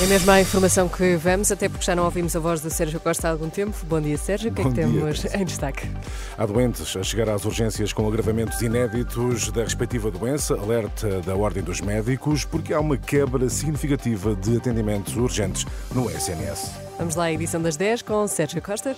É mesmo a informação que vamos, até porque já não ouvimos a voz do Sérgio Costa há algum tempo. Bom dia, Sérgio. O que é que temos em destaque? Há doentes a chegar às urgências com agravamentos inéditos da respectiva doença, alerta da Ordem dos Médicos, porque há uma quebra significativa de atendimentos urgentes no SNS. Vamos lá à edição das 10 com Sérgio Costa.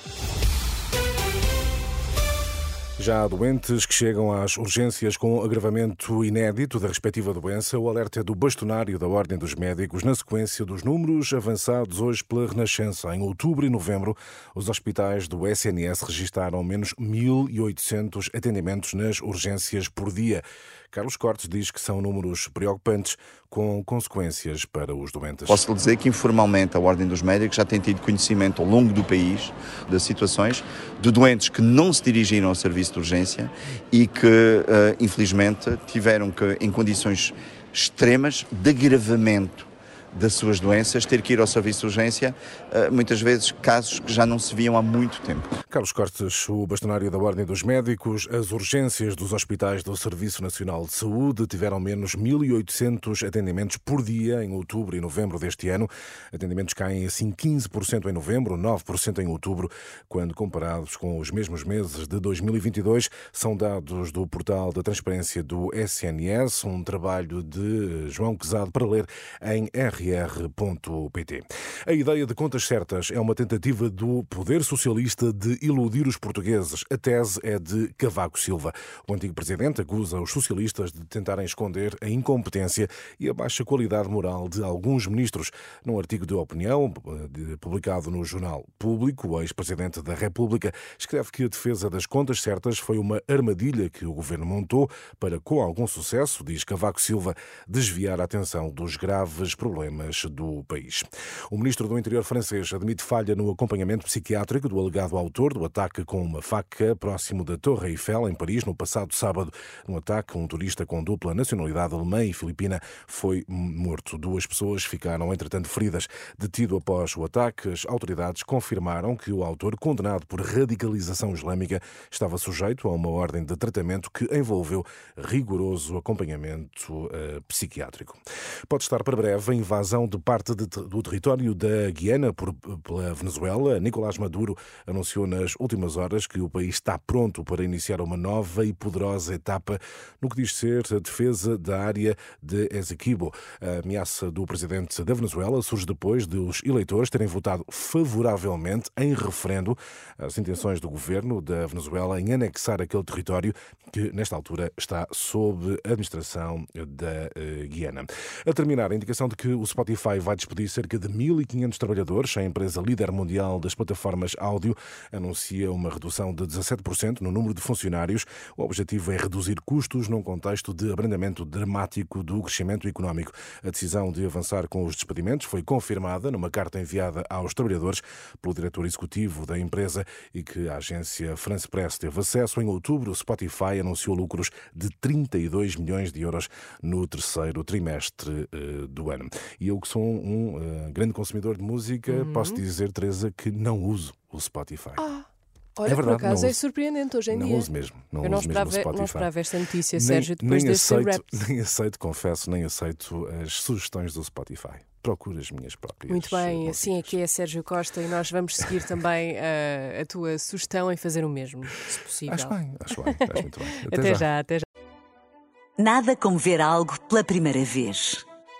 Já há doentes que chegam às urgências com agravamento inédito da respectiva doença. O alerta é do bastonário da Ordem dos Médicos, na sequência dos números avançados hoje pela Renascença. Em outubro e novembro, os hospitais do SNS registaram menos 1.800 atendimentos nas urgências por dia. Carlos Cortes diz que são números preocupantes, com consequências para os doentes. Posso lhe dizer que informalmente a Ordem dos Médicos já tem tido conhecimento ao longo do país de situações de doentes que não se dirigiram ao serviço de urgência e que, eh, infelizmente, tiveram que, em condições extremas de agravamento das suas doenças, ter que ir ao serviço de urgência, eh, muitas vezes casos que já não se viam há muito tempo. Carlos Cortes, o bastonário da Ordem dos Médicos, as urgências dos hospitais do Serviço Nacional de Saúde tiveram menos 1.800 atendimentos por dia em outubro e novembro deste ano. Atendimentos caem assim 15% em novembro, 9% em outubro, quando comparados com os mesmos meses de 2022. São dados do portal da transparência do SNS, um trabalho de João Quezado para ler em rr.pt. A ideia de contas certas é uma tentativa do poder socialista de iludir os portugueses. A tese é de Cavaco Silva. O antigo presidente acusa os socialistas de tentarem esconder a incompetência e a baixa qualidade moral de alguns ministros. Num artigo de opinião eh, publicado no Jornal Público, o ex-presidente da República escreve que a defesa das contas certas foi uma armadilha que o governo montou para, com algum sucesso, diz Cavaco Silva, desviar a atenção dos graves problemas do país. O ministro do Interior francês admite falha no acompanhamento psiquiátrico do alegado autor do ataque com uma faca próximo da Torre Eiffel, em Paris, no passado sábado. No ataque, um turista com dupla nacionalidade alemã e filipina foi morto. Duas pessoas ficaram, entretanto, feridas. Detido após o ataque, as autoridades confirmaram que o autor, condenado por radicalização islâmica, estava sujeito a uma ordem de tratamento que envolveu rigoroso acompanhamento eh, psiquiátrico. Pode estar para breve a invasão de parte de- do território da Guiana por, pela Venezuela. Nicolás Maduro anunciou nas últimas horas que o país está pronto para iniciar uma nova e poderosa etapa no que diz ser a defesa da área de Esequibo. A ameaça do presidente da Venezuela surge depois de os eleitores terem votado favoravelmente em referendo as intenções do governo da Venezuela em anexar aquele território que, nesta altura, está sob administração da eh, Guiana. A terminar, a indicação de que o Spotify vai despedir cerca de 1.500 trabalhadores. A empresa líder mundial das plataformas áudio anuncia uma redução de 17% no número de funcionários. O objetivo é reduzir custos num contexto de abrandamento dramático do crescimento económico. A decisão de avançar com os despedimentos foi confirmada numa carta enviada aos trabalhadores pelo diretor executivo da empresa e que a agência France Press teve acesso. Em outubro, o Spotify anunciou lucros de 32 milhões de euros no terceiro trimestre eh, do ano. E eu que sou um eh, grande consumidor de música, posso dizer, Teresa, que não uso o Spotify. Olha, É verdade, por acaso não é surpreendente hoje em não dia. uso mesmo. Não Eu não uso mesmo o esperava, Spotify. não esperava esta notícia, Nem- Sérgio, depois nem desse aceito, rap. Nem aceito, confesso, nem aceito as sugestões do Spotify. Procuro as minhas próprias. Muito bem, eh, assim é que é Sérgio Costa e nós vamos seguir também eh, a tua sugestão em fazer o mesmo, se possível. Acho bem, acho bem, acho muito bem. Até, já, até já. Nada como ver algo pela primeira vez.